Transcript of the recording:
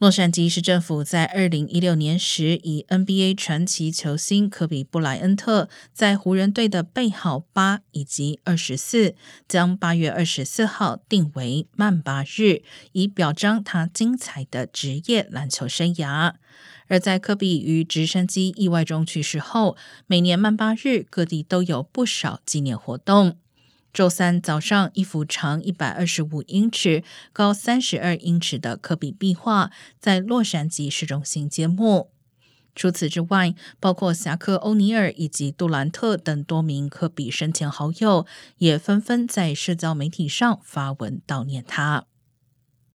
洛杉矶市政府在二零一六年时，以 NBA 传奇球星科比布莱恩特在湖人队的背号八以及二十四，将八月二十四号定为曼巴日，以表彰他精彩的职业篮球生涯。而在科比于直升机意外中去世后，每年曼巴日各地都有不少纪念活动。周三早上，一幅长一百二十五英尺、高三十二英尺的科比壁画在洛杉矶市中心揭幕。除此之外，包括侠客欧尼尔以及杜兰特等多名科比生前好友，也纷纷在社交媒体上发文悼念他。